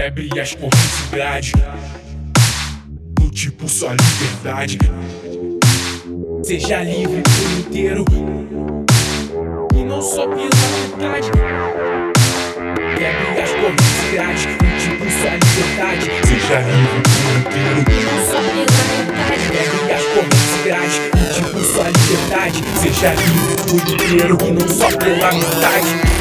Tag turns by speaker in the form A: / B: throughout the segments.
A: Quebre as correntes de grade. Lute por sua liberdade. Seja livre por inteiro. E não só pela metade. Quebre as correntes de grade. Lute por sua liberdade. Seja livre por inteiro.
B: E não só pela metade.
A: Quebre as correntes de grade. Lute por sua liberdade. Seja livre por inteiro. E não só pela metade.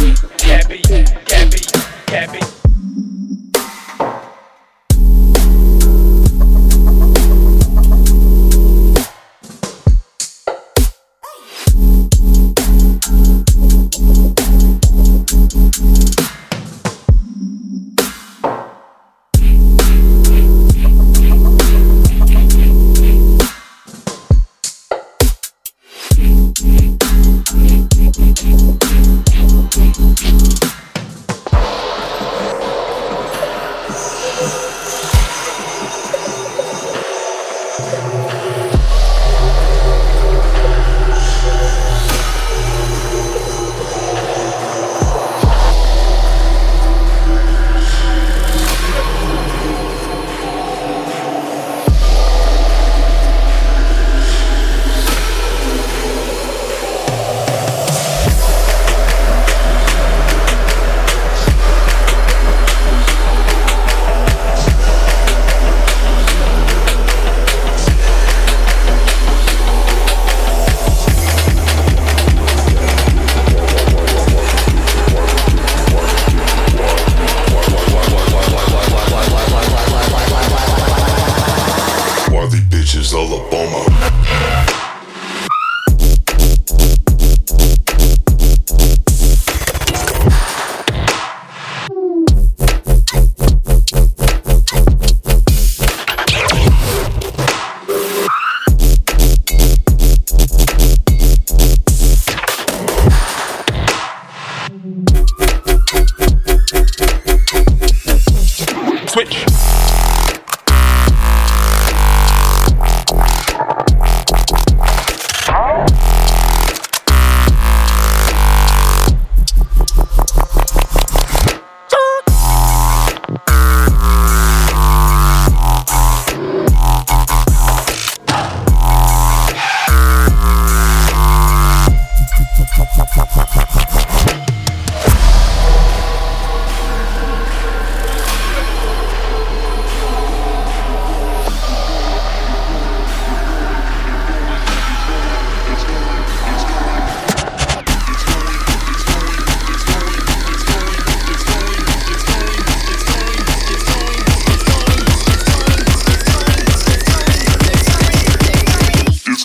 C: Gabby, Gabby, Gabby.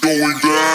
D: going
E: down.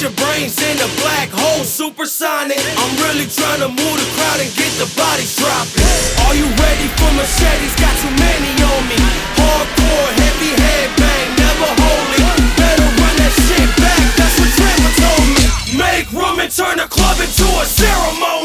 E: Your brains in a black hole, supersonic. I'm really trying to move the crowd and get the bodies dropping. Are you ready for machetes? Got too many on me. Hardcore, heavy head bang, never holy. Better run that shit back, that's what Trevor told me. Make room and turn the club into a ceremony.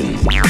F: Station.